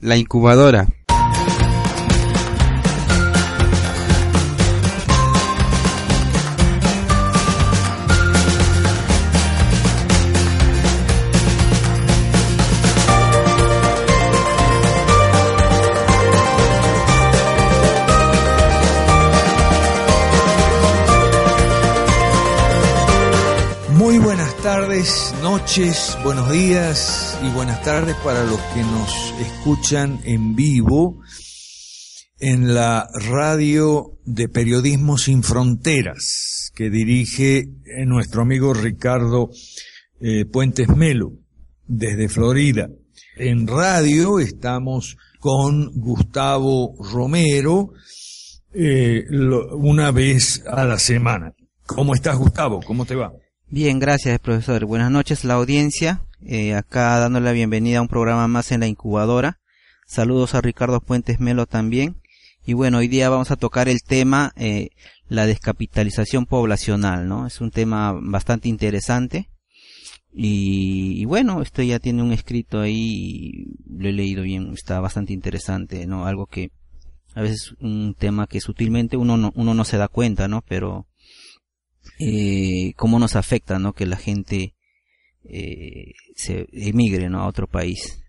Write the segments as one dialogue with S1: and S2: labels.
S1: La incubadora.
S2: Muy buenas tardes, noches, buenos días y buenas tardes para los que nos escuchan en vivo en la radio de Periodismo Sin Fronteras que dirige nuestro amigo Ricardo eh, Puentes Melo desde Florida. En radio estamos con Gustavo Romero eh, una vez a la semana. ¿Cómo estás Gustavo? ¿Cómo te va?
S1: Bien, gracias profesor. Buenas noches la audiencia. Eh, acá dándole la bienvenida a un programa más en la incubadora. Saludos a Ricardo Puentes Melo también. Y bueno, hoy día vamos a tocar el tema, eh, la descapitalización poblacional, ¿no? Es un tema bastante interesante. Y, y bueno, esto ya tiene un escrito ahí, lo he leído bien, está bastante interesante, ¿no? Algo que a veces un tema que sutilmente uno no, uno no se da cuenta, ¿no? Pero eh, cómo nos afecta, ¿no? Que la gente eh, se emigre, ¿no? A otro país.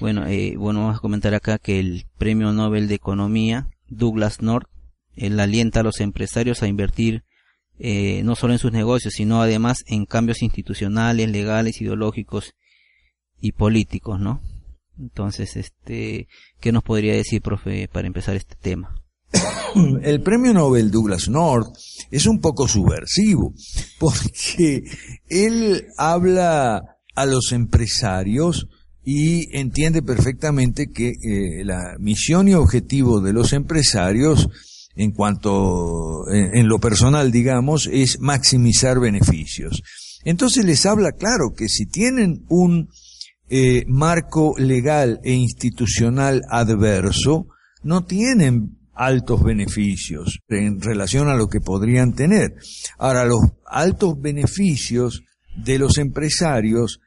S1: Bueno, eh, bueno, vamos a comentar acá que el Premio Nobel de Economía, Douglas North, él alienta a los empresarios a invertir eh, no solo en sus negocios, sino además en cambios institucionales, legales, ideológicos y políticos, ¿no? Entonces, este, ¿qué nos podría decir, profe, para empezar este tema?
S2: El premio Nobel Douglas North es un poco subversivo porque él habla a los empresarios y entiende perfectamente que eh, la misión y objetivo de los empresarios en cuanto en, lo personal digamos es maximizar beneficios. Entonces les habla claro que si tienen un eh, marco legal e institucional adverso, no tienen altos beneficios en relación a lo que podrían tener. Ahora, los altos beneficios de los empresarios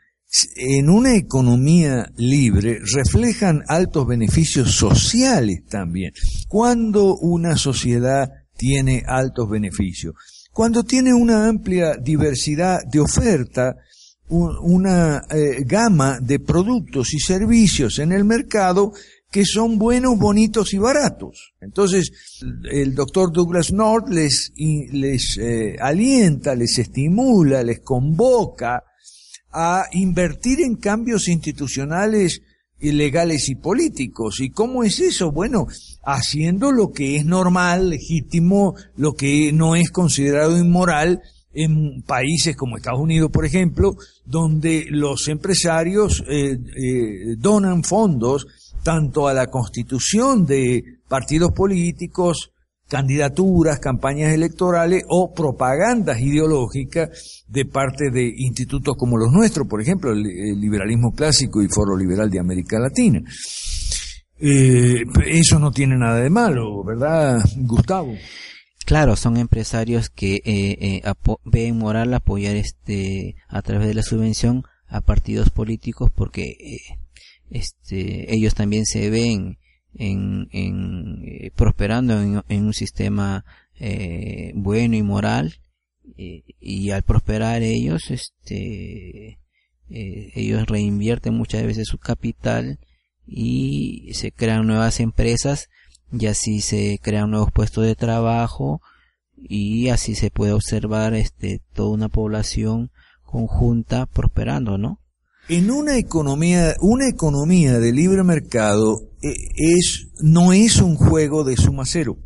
S2: en una economía libre reflejan altos beneficios sociales también. Cuando una sociedad tiene altos beneficios, cuando tiene una amplia diversidad de oferta, un- una eh, gama de productos y servicios en el mercado que son buenos, bonitos y baratos. Entonces, el doctor Douglas North les, les eh, alienta, les estimula, les convoca a invertir en cambios institucionales y legales y políticos. ¿Y cómo es eso? Bueno, haciendo lo que es normal, legítimo, lo que no es considerado inmoral en países como Estados Unidos, por ejemplo, donde los empresarios eh, eh, donan fondos tanto a la constitución de partidos políticos, candidaturas, campañas electorales o propagandas ideológicas de parte de institutos como los nuestros, por ejemplo, el, liberalismo clásico y Foro Liberal de América Latina. Eh, eso no tiene nada de malo, ¿verdad, Gustavo?
S1: Claro, son empresarios que eh, eh, ven moral apoyar este a través de la subvención a partidos políticos porque eh, este ellos también se ven en, en eh, prosperando en, un sistema eh, bueno y moral y al prosperar ellos este eh, ellos reinvierten muchas veces su capital y se crean nuevas empresas y así se crean nuevos puestos de trabajo y así se puede observar este toda una población conjunta prosperando, ¿no?
S2: En una economía, una economía de libre mercado eh, es, no es un juego de suma cero.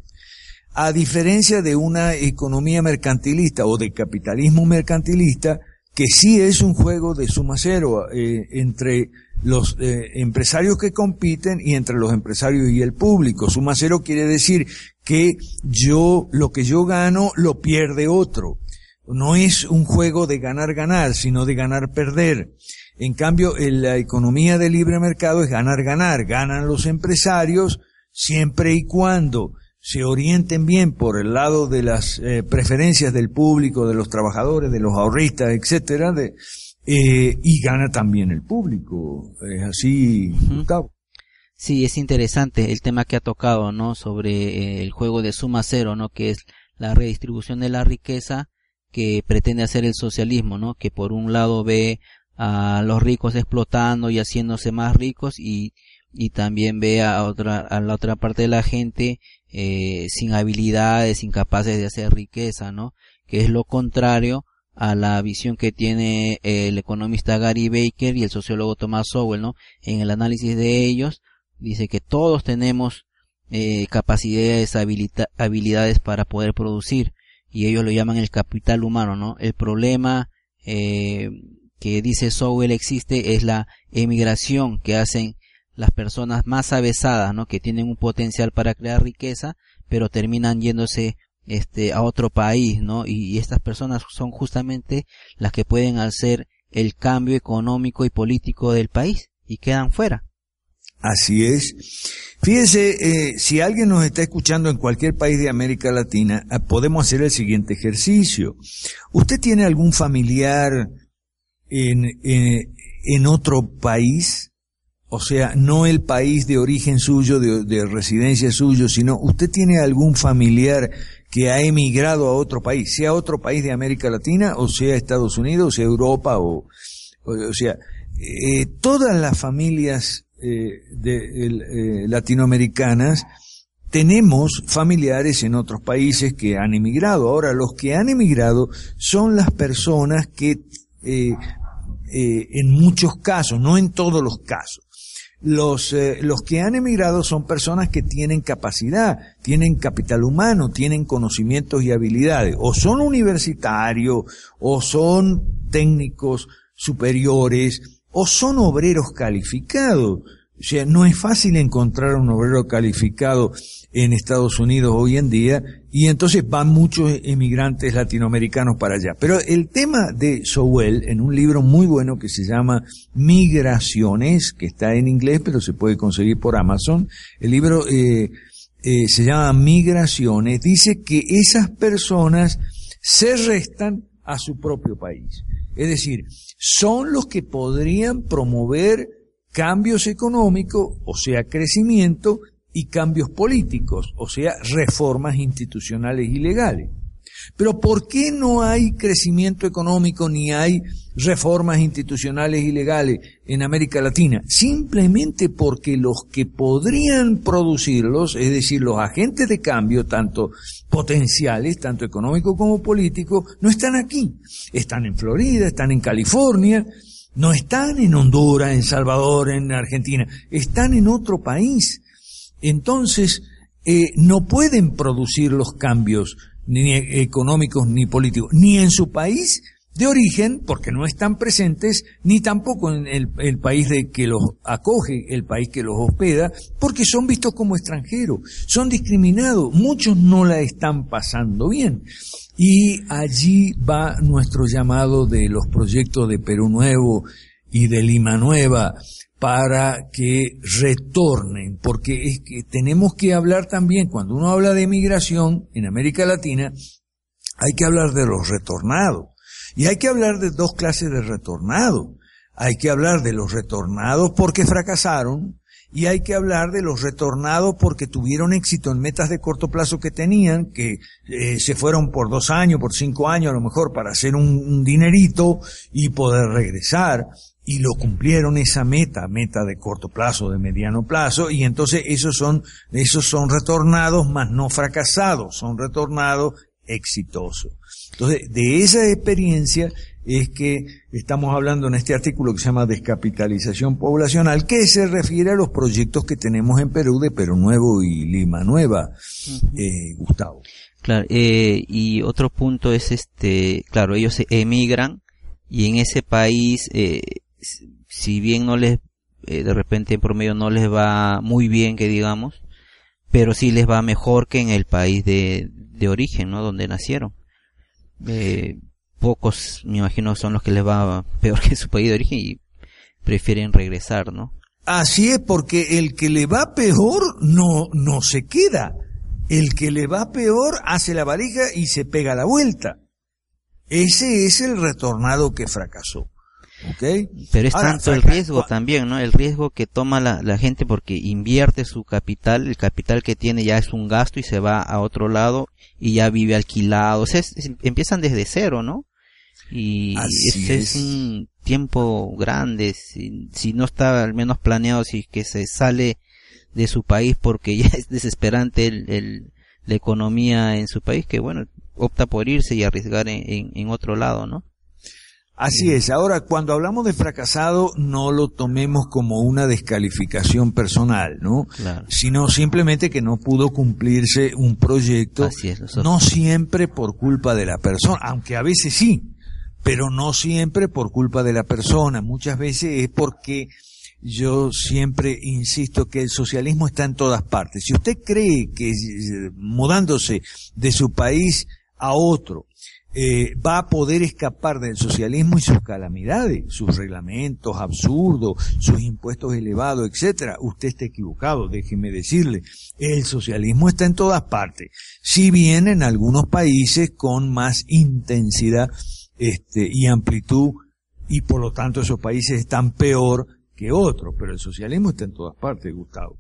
S2: A diferencia de una economía mercantilista o de capitalismo mercantilista que sí es un juego de suma cero eh, entre los eh, empresarios que compiten y entre los empresarios y el público. Suma cero quiere decir que yo, lo que yo gano, lo pierde otro. No es un juego de ganar-ganar, sino de ganar-perder. En cambio, en la economía de libre mercado es ganar-ganar. Ganan los empresarios siempre y cuando se orienten bien por el lado de las eh, preferencias del público, de los trabajadores, de los ahorristas, etcétera, de, eh, y gana también el público. Es así, Gustavo.
S1: Sí, es interesante el tema que ha tocado, ¿no? Sobre eh, el juego de suma cero, ¿no? Que es la redistribución de la riqueza que pretende hacer el socialismo, ¿no? Que por un lado ve a los ricos explotando y haciéndose más ricos y, y también ve a otra, a la otra parte de la gente eh, sin habilidades, incapaces de hacer riqueza, ¿no? Que es lo contrario a la visión que tiene el economista Gary Baker y el sociólogo Thomas Sowell, ¿no? En el análisis de ellos, dice que todos tenemos eh, capacidades, habilidades para poder producir y ellos lo llaman el capital humano, ¿no? El problema eh, que dice Sowell existe es la emigración que hacen las personas más avesadas, ¿no? Que tienen un potencial para crear riqueza, pero terminan yéndose este a otro país, ¿no? Y, estas personas son justamente las que pueden hacer el cambio económico y político del país y quedan fuera.
S2: Así es. Fíjese, eh, si alguien nos está escuchando en cualquier país de América Latina, ah, podemos hacer el siguiente ejercicio. ¿Usted tiene algún familiar en, eh, en otro país? o sea, no el país de origen suyo, de, residencia suyo, sino usted tiene algún familiar que ha emigrado a otro país, sea otro país de América Latina, o sea Estados Unidos, o sea Europa, o, o, sea, eh, todas las familias eh, de, eh, latinoamericanas tenemos familiares en otros países que han emigrado. Ahora, los que han emigrado son las personas que en muchos casos, no en todos los casos, los, eh, los que han emigrado son personas que tienen capacidad, tienen capital humano, tienen conocimientos y habilidades, o son universitarios, o son técnicos superiores, o son obreros calificados. O sea, no es fácil encontrar un obrero calificado en Estados Unidos hoy en día y entonces van muchos emigrantes latinoamericanos para allá. Pero el tema de Sowell, en un libro muy bueno que se llama Migraciones, que está en inglés pero se puede conseguir por Amazon, el libro eh, eh, se llama Migraciones, dice que esas personas se restan a su propio país. Es decir, son los que podrían promover cambios económicos, o sea, crecimiento, y cambios políticos, o sea, reformas institucionales y legales. Pero ¿por qué no hay crecimiento económico ni hay reformas institucionales y legales en América Latina? Simplemente porque los que podrían producirlos, es decir, los agentes de cambio, tanto potenciales, tanto económicos como políticos, no están aquí. Están en Florida, están en California, no están en Honduras, en Salvador, en Argentina, están en otro país. Entonces, eh, no pueden producir los cambios ni económicos ni políticos, ni en su país de origen, porque no están presentes, ni tampoco en el, el, país de que los acoge, el país que los hospeda, porque son vistos como extranjeros, son discriminados, muchos no la están pasando bien. Y allí va nuestro llamado de los proyectos de Perú Nuevo y de Lima Nueva para que retornen, porque es que tenemos que hablar también, cuando uno habla de migración en América Latina, hay que hablar de los retornados. Y hay que hablar de dos clases de retornados. Hay que hablar de los retornados porque fracasaron, y hay que hablar de los retornados porque tuvieron éxito en metas de corto plazo que tenían, que eh, se fueron por dos años, por cinco años a lo mejor para hacer un, dinerito y poder regresar y lo cumplieron esa meta, meta de corto plazo, de mediano plazo, y entonces esos son, esos son retornados, más no fracasados, son retornados exitosos. Entonces, de esa experiencia es que estamos hablando en este artículo que se llama descapitalización poblacional, que se refiere a los proyectos que tenemos en Perú de Perú Nuevo y Lima Nueva, eh, Gustavo.
S1: Claro, eh, y otro punto es este, claro, ellos emigran y en ese país, eh, si bien no les, eh, de repente en promedio no les va muy bien, que digamos, pero sí les va mejor que en el país de, de origen, ¿no? Donde nacieron. Eh, pocos, me imagino, son los que les va peor que su país de origen y prefieren regresar, ¿no?
S2: Así es, porque el que le va peor no, no se queda. El que le va peor hace la varija y se pega la vuelta. Ese es el retornado que fracasó. ¿Okay?
S1: Pero es tanto el riesgo también, ¿no? El riesgo que toma la, la, gente porque invierte su capital, el capital que tiene ya es un gasto y se va a otro lado y ya vive alquilado. O sea, empiezan desde cero, ¿no? Y es. un tiempo grande, si, si no está al menos planeado, si que se sale de su país porque ya es desesperante el, el, la economía en su país, que bueno, opta por irse y arriesgar en, en, otro lado, ¿no?
S2: Así es. Ahora, cuando hablamos de fracasado, no lo tomemos como una descalificación personal, ¿no? Sino simplemente que no pudo cumplirse un proyecto, no siempre por culpa de la persona, aunque a veces sí, pero no siempre por culpa de la persona. Muchas veces es porque yo siempre insisto que el socialismo está en todas partes. Si usted cree que eh, mudándose de su país a otro, eh, va a poder escapar del socialismo y sus calamidades, sus reglamentos absurdos, sus impuestos elevados, etcétera. Usted está equivocado, déjeme decirle. El socialismo está en todas partes. Si bien en algunos países con más intensidad este, y amplitud, y por lo tanto esos países están peor que otros, pero el socialismo está en todas partes, Gustavo.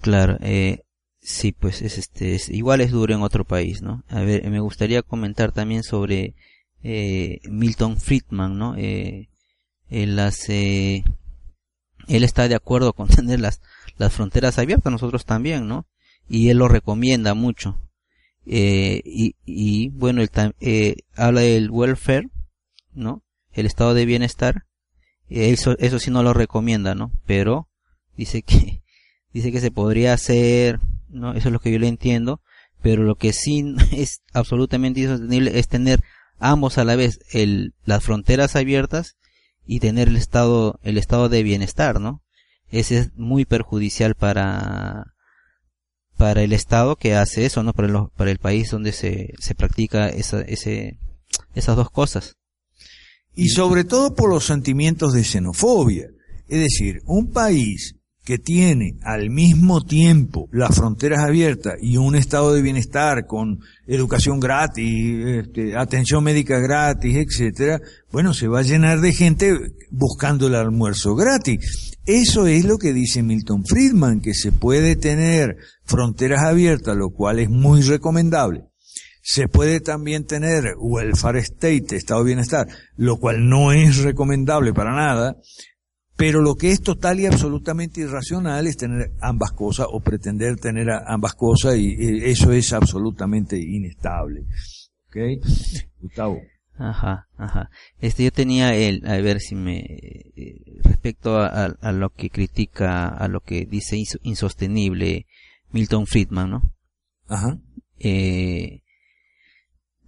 S1: Claro, eh, Sí, pues es este, es, igual es duro en otro país, ¿no? A ver, me gustaría comentar también sobre eh, Milton Friedman, ¿no? Eh, él hace, él está de acuerdo con tener las, las fronteras abiertas, nosotros también, ¿no? Y él lo recomienda mucho. Eh, y, y bueno, él eh, habla del welfare, ¿no? El estado de bienestar. Eso, eso sí no lo recomienda, ¿no? Pero dice que, dice que se podría hacer ¿no? Eso es lo que yo le entiendo, pero lo que sí es absolutamente insostenible es tener ambos a la vez, el, las fronteras abiertas y tener el estado, el estado de bienestar, ¿no? Ese es muy perjudicial para, para el Estado que hace eso, ¿no? Para el, para el país donde se, se practica esa, ese, esas dos cosas.
S2: Y sobre todo por los sentimientos de xenofobia. Es decir, un país que tiene al mismo tiempo las fronteras abiertas y un estado de bienestar con educación gratis, este, atención médica gratis, etcétera, bueno, se va a llenar de gente buscando el almuerzo gratis. Eso es lo que dice Milton Friedman, que se puede tener fronteras abiertas, lo cual es muy recomendable. Se puede también tener welfare state, estado de bienestar, lo cual no es recomendable para nada. Pero lo que es total y absolutamente irracional es tener ambas cosas o pretender tener ambas cosas y eso es absolutamente inestable. ¿Ok? Gustavo.
S1: Ajá, ajá. Este, yo tenía el, a ver si me, eh, respecto a, lo que critica, a lo que dice insostenible Milton Friedman, ¿no?
S2: Ajá.
S1: Eh,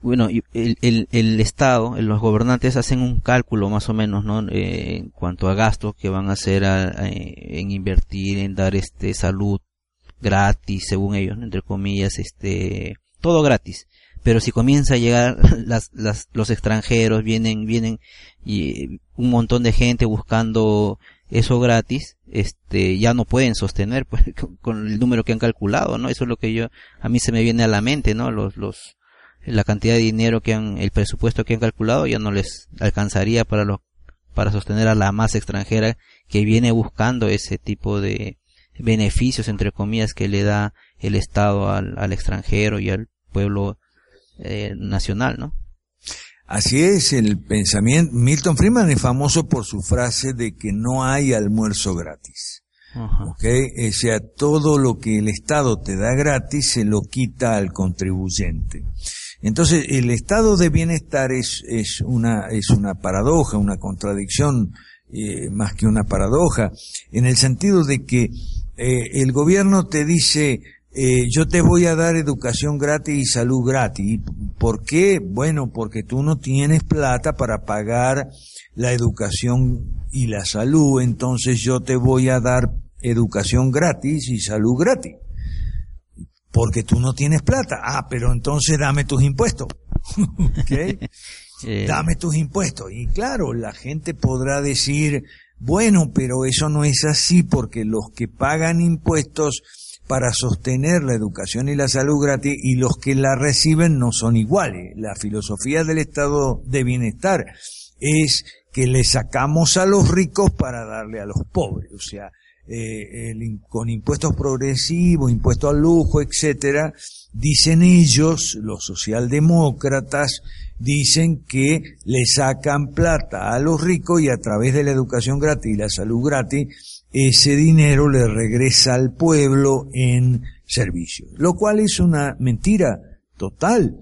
S1: bueno, el, el, el, Estado, los gobernantes hacen un cálculo más o menos, ¿no? Eh, en cuanto a gastos que van a hacer en invertir, en dar este salud gratis, según ellos, entre comillas, este, todo gratis. Pero si comienza a llegar las, las, los extranjeros, vienen, vienen y un montón de gente buscando eso gratis, este, ya no pueden sostener pues, con el número que han calculado, ¿no? Eso es lo que yo, a mí se me viene a la mente, ¿no? Los, los, la cantidad de dinero que han, el presupuesto que han calculado ya no les alcanzaría para los, para sostener a la masa extranjera que viene buscando ese tipo de beneficios entre comillas que le da el Estado al, al extranjero y al pueblo eh, nacional, ¿no?
S2: Así es el pensamiento. Milton Friedman es famoso por su frase de que no hay almuerzo gratis. ¿Okay? O sea, todo lo que el Estado te da gratis se lo quita al contribuyente. Entonces, el estado de bienestar es, es, una, es una paradoja, una contradicción, eh, más que una paradoja, en el sentido de que eh, el gobierno te dice, eh, yo te voy a dar educación gratis y salud gratis. ¿Por qué? Bueno, porque tú no tienes plata para pagar la educación y la salud, entonces yo te voy a dar educación gratis y salud gratis. Porque tú no tienes plata. Ah, pero entonces dame tus impuestos. Eh. Dame tus impuestos. Y claro, la gente podrá decir, bueno, pero eso no es así porque los que pagan impuestos para sostener la educación y la salud gratis y los que la reciben no son iguales. La filosofía del estado de bienestar es que le sacamos a los ricos para darle a los pobres. O sea, eh, con impuestos progresivos, impuestos al lujo, etcétera, dicen ellos, los socialdemócratas, dicen que le sacan plata a los ricos y a través de la educación gratis y la salud gratis, ese dinero le regresa al pueblo en servicio. Lo cual es una mentira total,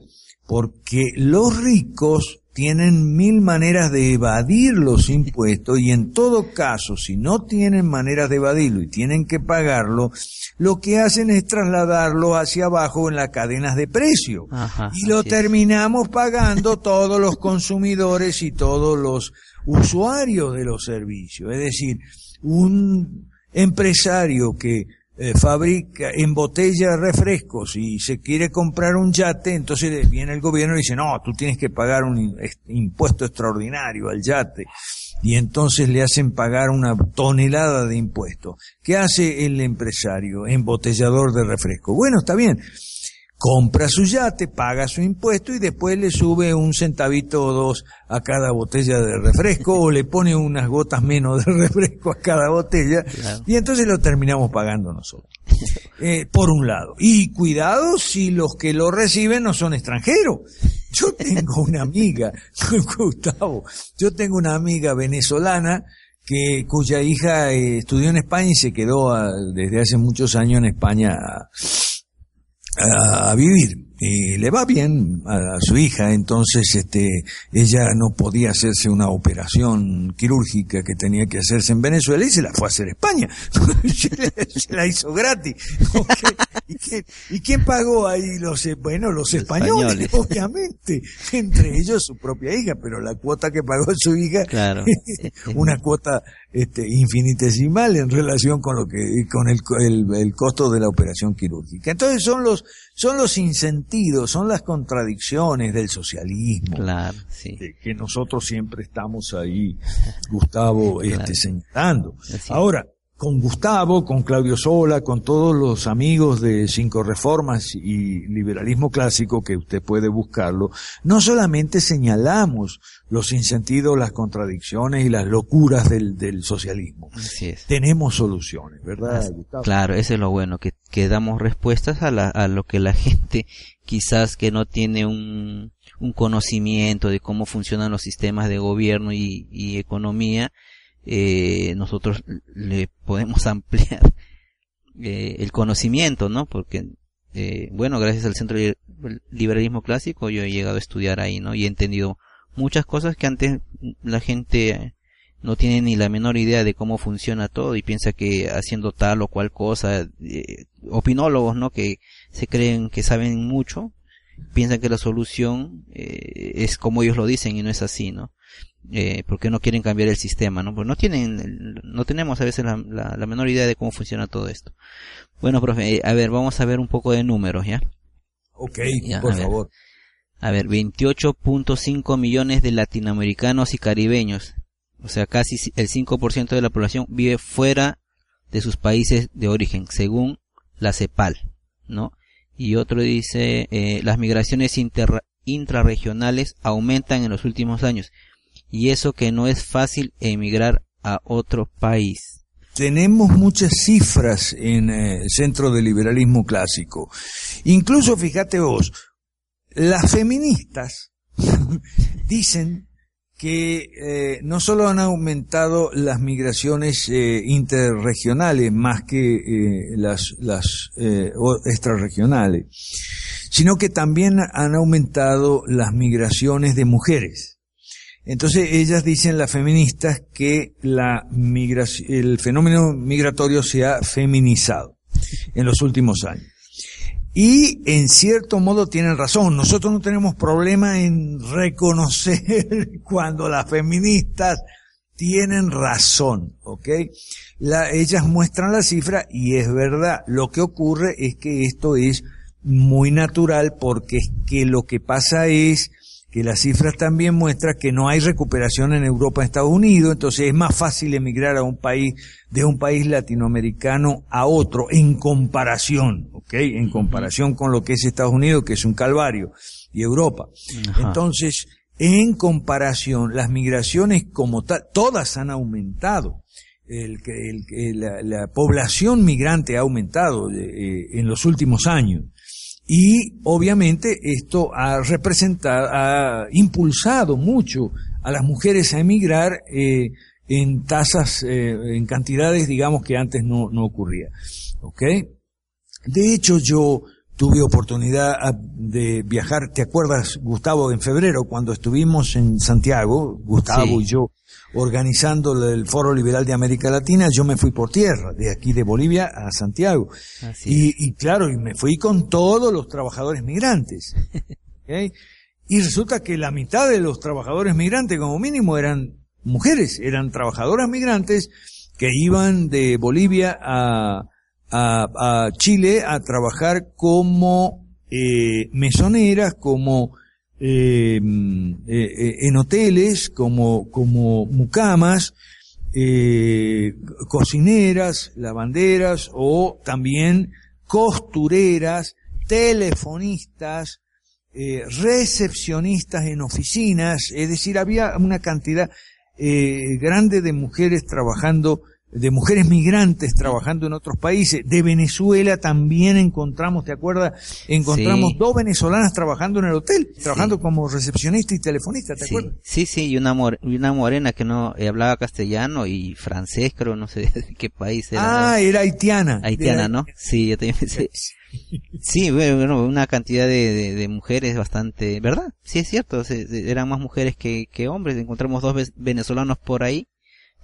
S2: porque los ricos tienen mil maneras de evadir los impuestos y en todo caso, si no tienen maneras de evadirlo y tienen que pagarlo, lo que hacen es trasladarlo hacia abajo en las cadenas de precio. y lo terminamos pagando todos los consumidores y todos los usuarios de los servicios. Es decir, un empresario que eh, fabrica, embotella refrescos y se quiere comprar un yate, entonces viene el gobierno y dice, no, tú tienes que pagar un impuesto extraordinario al yate. Y entonces le hacen pagar una tonelada de impuestos. ¿Qué hace el empresario, embotellador de refresco? Bueno, está bien compra su yate, paga su impuesto y después le sube un centavito o dos a cada botella de refresco o le pone unas gotas menos de refresco a cada botella y entonces lo terminamos pagando nosotros. Eh, por un lado. Y cuidado si los que lo reciben no son extranjeros. Yo tengo una amiga, Gustavo, yo tengo una amiga venezolana que cuya hija eh, estudió en España y se quedó ah, desde hace muchos años en España a, vivir y le va bien a, su hija, entonces este ella no podía hacerse una operación quirúrgica que tenía que hacerse en Venezuela y se la fue a hacer a España. se la hizo gratis. ¿Y, quién, pagó ahí los bueno, los, españoles, obviamente, entre ellos su propia hija, pero la cuota que pagó su hija claro. una cuota este, infinitesimal en relación con lo que, con el, el, el, costo de la operación quirúrgica. Entonces son los, son los insentidos, son las contradicciones del socialismo.
S1: Claro, sí.
S2: que nosotros siempre estamos ahí, Gustavo, este, señalando. Ahora, con Gustavo, con Claudio Sola, con todos los amigos de Cinco Reformas y Liberalismo Clásico, que usted puede buscarlo, no solamente señalamos los insentidos, las contradicciones y las locuras del, del socialismo. Tenemos soluciones, ¿verdad,
S1: Gustavo? Claro, eso es lo bueno, que, que damos respuestas a, la, a lo que la gente quizás que no tiene un, un conocimiento de cómo funcionan los sistemas de gobierno y, y economía, eh, nosotros le podemos ampliar eh, el conocimiento, ¿no? Porque, eh, bueno, gracias al Centro de Liberalismo Clásico yo he llegado a estudiar ahí, ¿no? Y he entendido muchas cosas que antes la gente no tiene ni la menor idea de cómo funciona todo y piensa que haciendo tal o cual cosa, eh, opinólogos, ¿no? Que se creen que saben mucho, piensan que la solución es como ellos lo dicen y no es así, ¿no? Eh, porque no quieren cambiar el sistema, ¿no? Pues no tienen, no tenemos a veces la, la, menor idea de cómo funciona todo esto. Bueno, profe, eh, a ver, vamos a ver un poco de números, ¿ya?
S2: Ok, por favor.
S1: a ver, 28.5 millones de latinoamericanos y caribeños, o sea, casi el 5% de la población vive fuera de sus países de origen, según la CEPAL, ¿no? Y otro dice, eh, las migraciones intrarregionales aumentan en los últimos años y eso que no es fácil emigrar a otro país.
S2: Tenemos muchas cifras en el Centro de Liberalismo Clásico. Incluso, fíjate vos, las feministas dicen que eh, no solo han aumentado las migraciones eh, interregionales más que eh, las, las extrarregionales, sino que también han aumentado las migraciones de mujeres. Entonces ellas dicen, las feministas, que la el fenómeno migratorio se ha feminizado en los últimos años. Y en cierto modo tienen razón. Nosotros no tenemos problema en reconocer cuando las feministas tienen razón, ¿ok? La, ellas muestran la cifra y es verdad. Lo que ocurre es que esto es muy natural porque es que lo que pasa es que las cifras también muestran que no hay recuperación en Europa, Estados Unidos, entonces es más fácil emigrar a un país, de un país latinoamericano a otro, en comparación, ¿ok? En comparación con lo que es Estados Unidos, que es un calvario, y Europa. Entonces, en comparación, las migraciones como tal, todas han aumentado. El, el, la, la, población migrante ha aumentado eh, en los últimos años. Y obviamente esto ha representado, ha impulsado mucho a las mujeres a emigrar eh, en tasas, eh, en cantidades, digamos, que antes no, no ocurría. ¿Ok? De hecho, yo tuve oportunidad de viajar, ¿te acuerdas, Gustavo, en febrero, cuando estuvimos en Santiago, Gustavo y yo, organizando el Foro Liberal de América Latina, yo me fui por tierra, de aquí de Bolivia a Santiago. Y, y, claro, y me fui con todos los trabajadores migrantes. Y resulta que la mitad de los trabajadores migrantes, como mínimo, eran mujeres, eran trabajadoras migrantes que iban de Bolivia a, a, a Chile a trabajar como eh, mesoneras, como eh, eh, en hoteles como, como mucamas, eh, cocineras, lavanderas o también costureras, telefonistas, recepcionistas en oficinas, es decir, había una cantidad grande de mujeres trabajando de mujeres migrantes trabajando en otros países. De Venezuela también encontramos, ¿te acuerdas? Encontramos dos venezolanas trabajando en el hotel, trabajando como recepcionista y telefonista, ¿te acuerdas?
S1: Sí, sí, y una, una morena que no eh, hablaba castellano y francés, creo, no sé de qué país
S2: era. Ah, era haitiana.
S1: Haitiana, ¿no? Sí, yo también pensé. Sí, bueno, una cantidad de, de, mujeres bastante, ¿verdad? Sí, es cierto, eran más mujeres que, que hombres. Encontramos dos venezolanos por ahí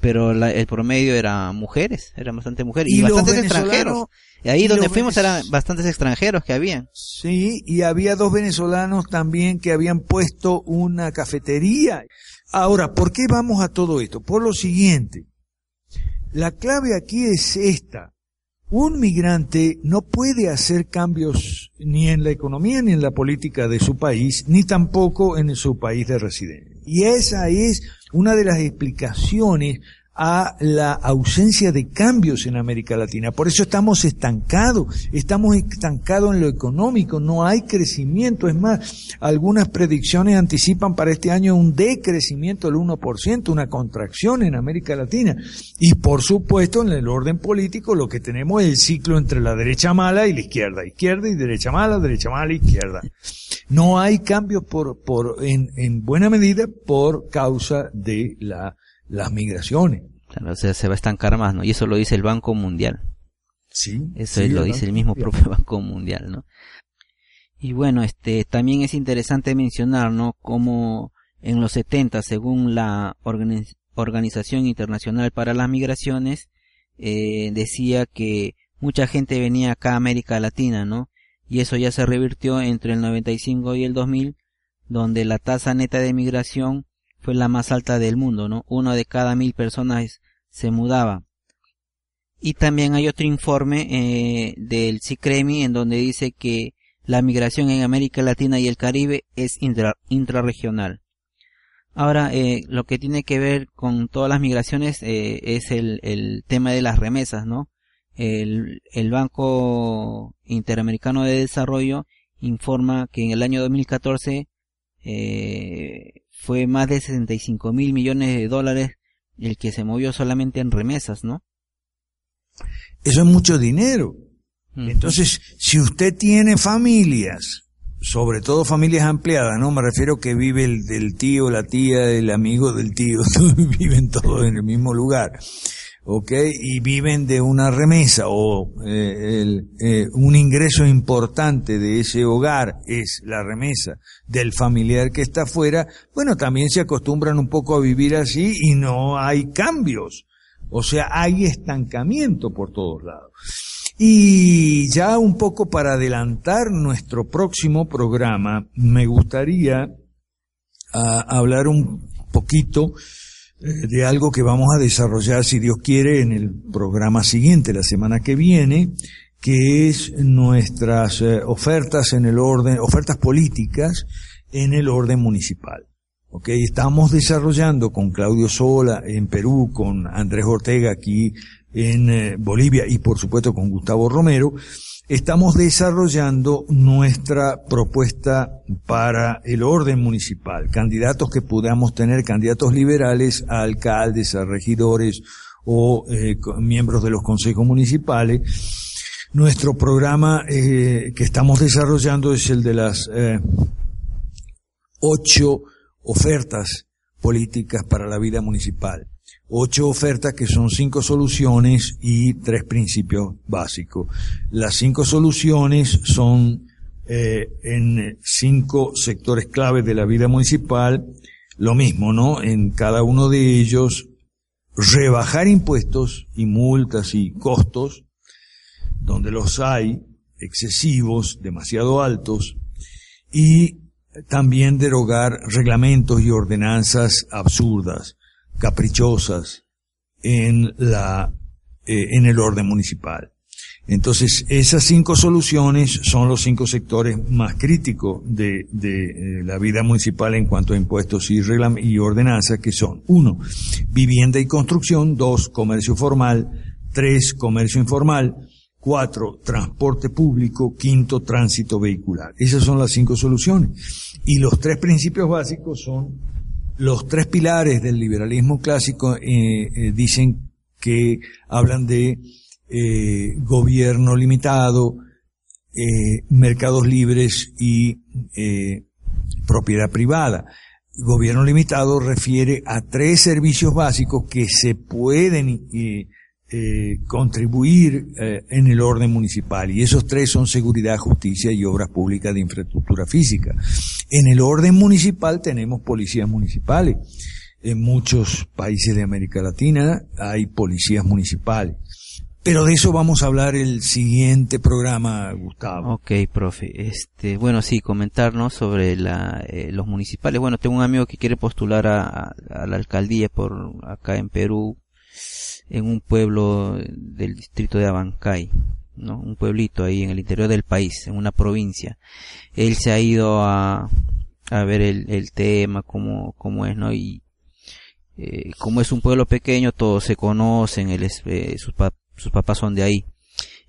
S1: pero el promedio era mujeres, eran bastante mujeres y, bastantes extranjeros. Y ahí donde fuimos eran bastantes extranjeros que habían.
S2: Sí, y había dos venezolanos también que habían puesto una cafetería. Ahora, ¿por qué vamos a todo esto? Por lo siguiente. La clave aquí es esta. Un migrante no puede hacer cambios ni en la economía ni en la política de su país, ni tampoco en su país de residencia. Y esa es una de las explicaciones a la ausencia de cambios en América Latina. Por eso estamos estancados, estamos estancados en lo económico, no hay crecimiento. Es más, algunas predicciones anticipan para este año un decrecimiento del 1%, una contracción en América Latina. Y por supuesto, en el orden político lo que tenemos es el ciclo entre la derecha mala y la izquierda, izquierda y derecha mala, derecha mala, izquierda. No hay cambios por, por, en, en buena medida por causa de la las migraciones.
S1: Claro, o sea, se va a estancar más, ¿no? Y eso lo dice el Banco Mundial.
S2: Sí.
S1: Eso lo dice el mismo propio Banco Mundial, ¿no? Y bueno, este, también es interesante mencionar, ¿no? Como en los 70, según la Organización Internacional para las Migraciones, eh, decía que mucha gente venía acá a América Latina, ¿no? Y eso ya se revirtió entre el 95 y el 2000, donde la tasa neta de migración fue la más alta del mundo, ¿no? Uno de cada mil personas se mudaba. Y también hay otro informe eh, del CICREMI en donde dice que la migración en América Latina y el Caribe es intrarregional. Ahora, eh, lo que tiene que ver con todas las migraciones eh, es el, tema de las remesas, ¿no? El, el Banco Interamericano de Desarrollo informa que en el año 2014 eh, fue más de 65 mil millones de dólares el que se movió solamente en remesas, ¿no?
S2: Eso es mucho dinero. Entonces, si usted tiene familias, sobre todo familias ampliadas, ¿no? Me refiero que vive el del tío, la tía, el amigo del tío, viven todos en el mismo lugar. ¿Ok? Y viven de una remesa o eh, el, eh, un ingreso importante de ese hogar es la remesa del familiar que está afuera, bueno, también se acostumbran un poco a vivir así y no hay cambios. O sea, hay estancamiento por todos lados. Y ya un poco para adelantar nuestro próximo programa, me gustaría ah, hablar un poquito de algo que vamos a desarrollar, si Dios quiere, en el programa siguiente, la semana que viene, que es nuestras eh, ofertas en el orden, ofertas políticas en el orden municipal. Okay, estamos desarrollando con Claudio Sola en Perú, con Andrés Ortega aquí en eh, Bolivia y por supuesto con Gustavo Romero, estamos desarrollando nuestra propuesta para el orden municipal, candidatos que podamos tener, candidatos liberales a alcaldes, a regidores o eh, miembros de los consejos municipales. Nuestro programa eh, que estamos desarrollando es el de las ocho ofertas políticas para la vida municipal ocho ofertas que son cinco soluciones y tres principios básicos. Las cinco soluciones son eh, en cinco sectores claves de la vida municipal, lo mismo, ¿no? En cada uno de ellos, rebajar impuestos y multas y costos, donde los hay, excesivos, demasiado altos, y también derogar reglamentos y ordenanzas absurdas caprichosas en la eh, en el orden municipal. Entonces, esas cinco soluciones son los cinco sectores más críticos de, de eh, la vida municipal en cuanto a impuestos y, y ordenanzas, que son, uno, vivienda y construcción, dos, comercio formal, tres, comercio informal, cuatro, transporte público, quinto, tránsito vehicular. Esas son las cinco soluciones. Y los tres principios básicos son los tres pilares del liberalismo clásico eh, eh, dicen que hablan de eh, gobierno limitado, mercados libres y propiedad privada. Gobierno limitado refiere a tres servicios básicos que se pueden contribuir eh, en el orden municipal y esos tres son seguridad, justicia y obras públicas de infraestructura física. En el orden municipal tenemos policías municipales. En muchos países de América Latina hay policías municipales. Pero de eso vamos a hablar el siguiente programa, Gustavo.
S1: Ok, profe. Este, bueno, sí, comentarnos sobre la, eh, los municipales. Bueno, tengo un amigo que quiere postular a, a la alcaldía por acá en Perú en un pueblo del distrito de Abancay, ¿no? Un pueblito ahí en el interior del país, en una provincia. Él se ha ido a, a ver el, el tema, cómo, cómo es, ¿no? Y eh, como es un pueblo pequeño, todos se conocen, él eh, sus, sus papás son de ahí.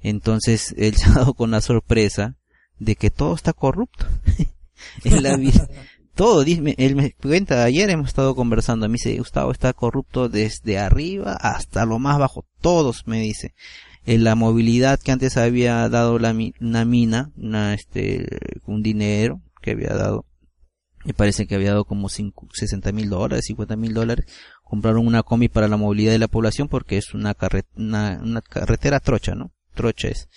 S1: Entonces, él se ha dado con la sorpresa de que todo está corrupto. en la vida, todo, él me cuenta, ayer hemos estado conversando, me dice, Gustavo está corrupto desde arriba hasta lo más bajo, todos me dice. La movilidad que antes había dado la, una mina, una, este, un dinero que había dado, me parece que había dado como 60 mil dólares, 50 mil dólares, compraron una combi para la movilidad de la población porque es una, una, una carretera trocha, ¿no? Trocha es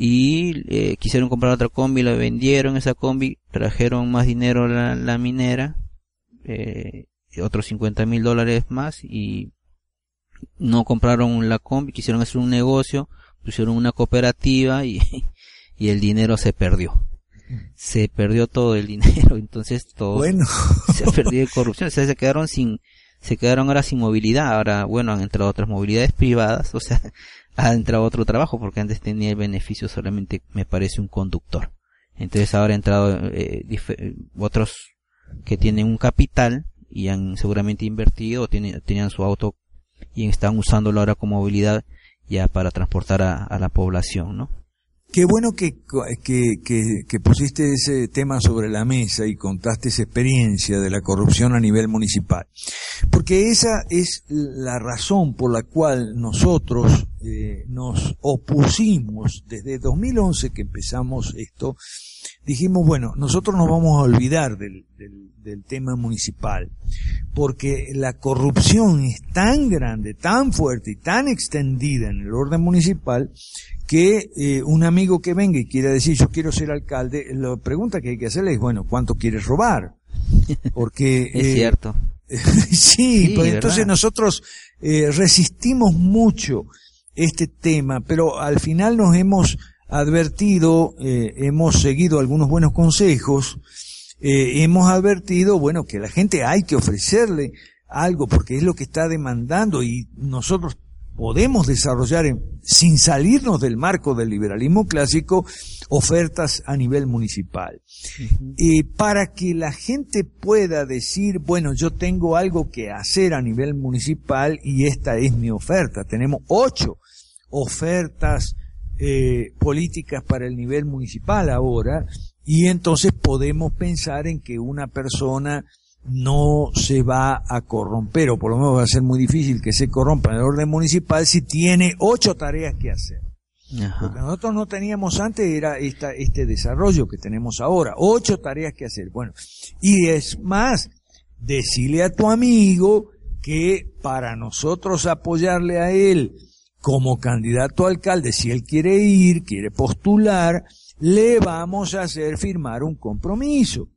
S1: y eh, quisieron comprar otra combi, la vendieron esa combi, trajeron más dinero a la, la minera, eh, otros 50 mil dólares más y no compraron la combi, quisieron hacer un negocio, pusieron una cooperativa y, y el dinero se perdió. Se perdió todo el dinero, entonces todo
S2: bueno.
S1: se perdió de corrupción, o sea, se quedaron sin, se quedaron ahora sin movilidad, ahora bueno han entrado otras movilidades privadas, o sea, ha entrado otro trabajo porque antes tenía el beneficio solamente me parece un conductor. Entonces ahora ha entrado eh, otros que tienen un capital y han seguramente invertido tienen, tenían su auto y están usándolo ahora como movilidad ya para transportar a, a la población no
S2: Qué bueno que, pusiste ese tema sobre la mesa y contaste esa experiencia de la corrupción a nivel municipal. Porque esa es la razón por la cual nosotros eh, nos opusimos desde 2011 que empezamos esto. Dijimos, bueno, nosotros nos vamos a olvidar del, del tema municipal. Porque la corrupción es tan grande, tan fuerte y tan extendida en el orden municipal que eh, un amigo que venga y quiera decir yo quiero ser alcalde, la pregunta que hay que hacerle es, bueno, ¿cuánto quieres robar? Porque...
S1: es eh, cierto.
S2: sí, pues entonces nosotros eh, resistimos mucho este tema, pero al final nos hemos advertido, eh, hemos seguido algunos buenos consejos, hemos advertido, bueno, que a la gente hay que ofrecerle algo porque es lo que está demandando y nosotros podemos desarrollar, sin salirnos del marco del liberalismo clásico, ofertas a nivel municipal. y para que la gente pueda decir, bueno, yo tengo algo que hacer a nivel municipal y esta es mi oferta. Tenemos ocho ofertas eh, políticas para el nivel municipal ahora y entonces podemos pensar en que una persona no se va a corromper, o por lo menos va a ser muy difícil que se corrompa en el orden municipal si tiene ocho tareas que hacer. Lo que nosotros no teníamos antes era esta, este desarrollo que tenemos ahora, ocho tareas que hacer. Bueno, y es más, decirle a tu amigo que para nosotros apoyarle a él como candidato a alcalde, si él quiere ir, quiere postular, le vamos a hacer firmar un compromiso.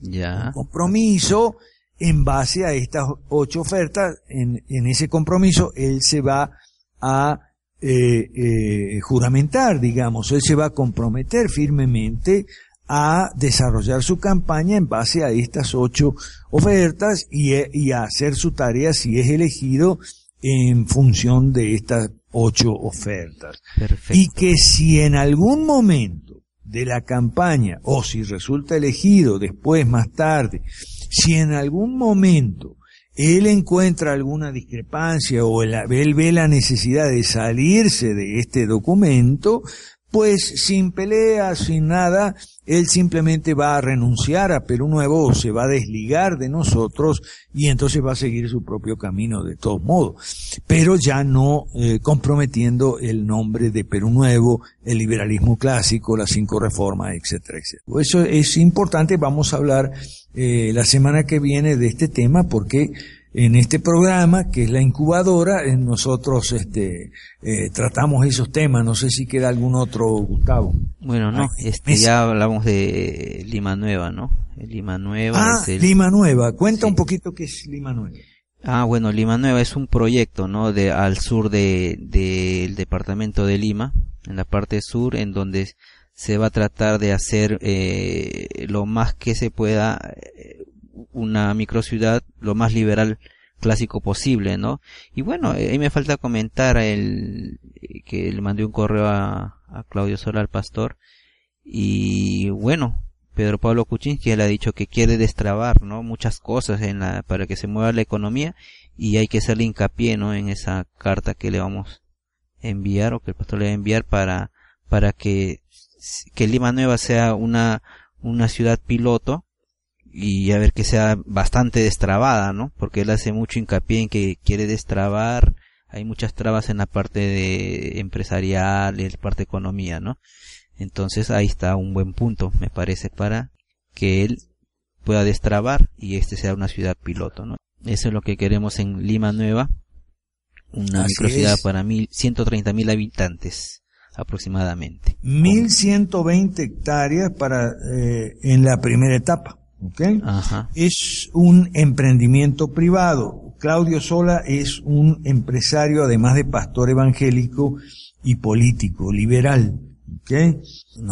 S1: Ya.
S2: compromiso en base a estas ocho ofertas. En, en ese compromiso él se va a eh, eh, juramentar, digamos, él se va a comprometer firmemente a desarrollar su campaña en base a estas ocho ofertas y, y a hacer su tarea si es elegido en función de estas ocho ofertas.
S1: Perfecto.
S2: Y que si en algún momento de la campaña o si resulta elegido después, más tarde, si en algún momento él encuentra alguna discrepancia o él ve la necesidad de salirse de este documento, pues sin pelea, sin nada, él simplemente va a renunciar a Perú Nuevo o se va a desligar de nosotros y entonces va a seguir su propio camino de todos modos, pero ya no eh, comprometiendo el nombre de Perú Nuevo, el liberalismo clásico, las cinco reformas, etcétera, etcétera. Eso es importante, vamos a hablar eh, la semana que viene de este tema porque en este programa, que es la incubadora, nosotros este, eh, tratamos esos temas. No sé si queda algún otro, Gustavo.
S1: Bueno, no, este, ya hablamos de Lima Nueva, ¿no? Lima Nueva.
S2: Ah, Lima Nueva. Cuenta un poquito qué es Lima Nueva.
S1: Ah, bueno, Lima Nueva es un proyecto, ¿no? De al sur de del departamento de Lima, en la parte sur, en donde se va a tratar de hacer eh, lo más que se pueda eh, una microciudad lo más liberal clásico posible, ¿no? Y bueno, eh, ahí me falta comentar el que le mandé un correo a, Claudio Sola, al pastor, y bueno, Pedro Pablo Kuczynski le ha dicho que quiere destrabar, ¿no? Muchas cosas en la, para que se mueva la economía y hay que hacerle hincapié, ¿no? En esa carta que le vamos a enviar o que el pastor le va a enviar para, para que, que Lima Nueva sea una, una ciudad piloto y a ver que sea bastante destrabada, ¿no? Porque él hace mucho hincapié en que quiere destrabar, hay muchas trabas en la parte de empresarial y en la parte de economía, ¿no? Entonces ahí está un buen punto, me parece, para que él pueda destrabar y este sea una ciudad piloto, ¿no? Eso es lo que queremos en Lima Nueva, una microciudad para mil, 130 mil habitantes aproximadamente.
S2: 1120 hectáreas para eh, en la primera etapa. ¿Okay? Es un emprendimiento privado. Claudio Sola es un empresario, además de pastor evangélico y político, liberal. ¿okay?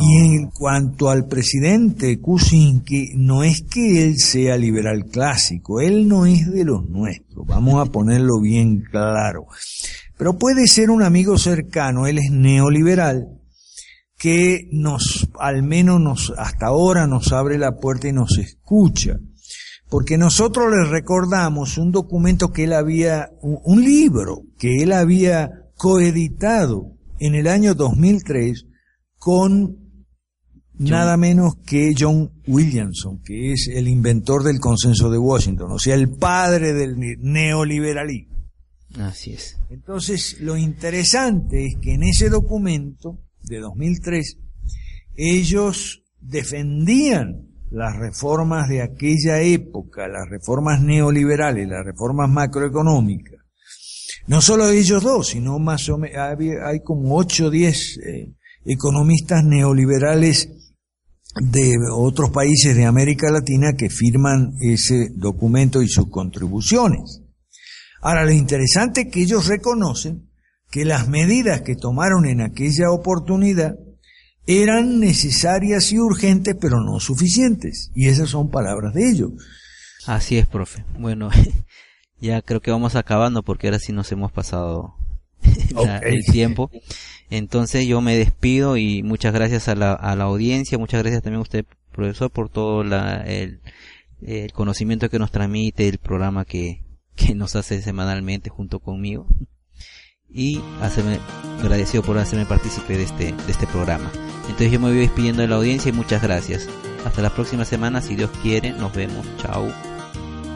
S2: Y en cuanto al presidente Kuczynski, no es que él sea liberal clásico, él no es de los nuestros, vamos a ponerlo bien claro. Pero puede ser un amigo cercano, él es neoliberal, que nos, al menos nos, hasta ahora nos abre la puerta y nos escucha. Porque nosotros le recordamos un documento que él había, un, libro que él había coeditado en el año 2003 con nada menos que John Williamson, que es el inventor del consenso de Washington, o sea, el padre del neoliberalismo.
S1: Así es.
S2: Entonces, lo interesante es que en ese documento de 2003, ellos defendían las reformas de aquella época, las reformas neoliberales, las reformas macroeconómicas. No solo ellos dos, sino más o menos, hay como 8 o 10 eh, economistas neoliberales de otros países de América Latina que firman ese documento y sus contribuciones. Ahora, lo interesante es que ellos reconocen que las medidas que tomaron en aquella oportunidad eran necesarias y urgentes, pero no suficientes. Y esas son palabras de ellos.
S1: Así es, profe. Bueno, ya creo que vamos acabando porque ahora sí nos hemos pasado el tiempo. Entonces yo me despido y muchas gracias a la, a la audiencia, muchas gracias también a usted, profesor, por todo la, el, el conocimiento que nos transmite, el programa que, que nos hace semanalmente junto conmigo y hacerme agradecido por hacerme partícipe de este, de este programa. Entonces yo me voy despidiendo de la audiencia y muchas gracias. Hasta la próxima semana, si Dios quiere, nos vemos. Chao.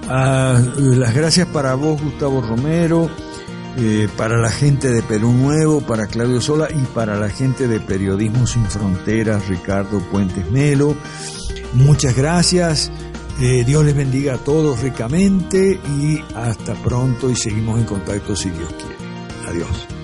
S2: Ah, las gracias para vos, Gustavo Romero, eh, para la gente de Perú Nuevo, para Claudio Sola y para la gente de Periodismo Sin Fronteras, Ricardo Puentes Melo. Muchas gracias. Eh, Dios les bendiga a todos ricamente y hasta pronto y seguimos en contacto si Dios quiere. Adiós.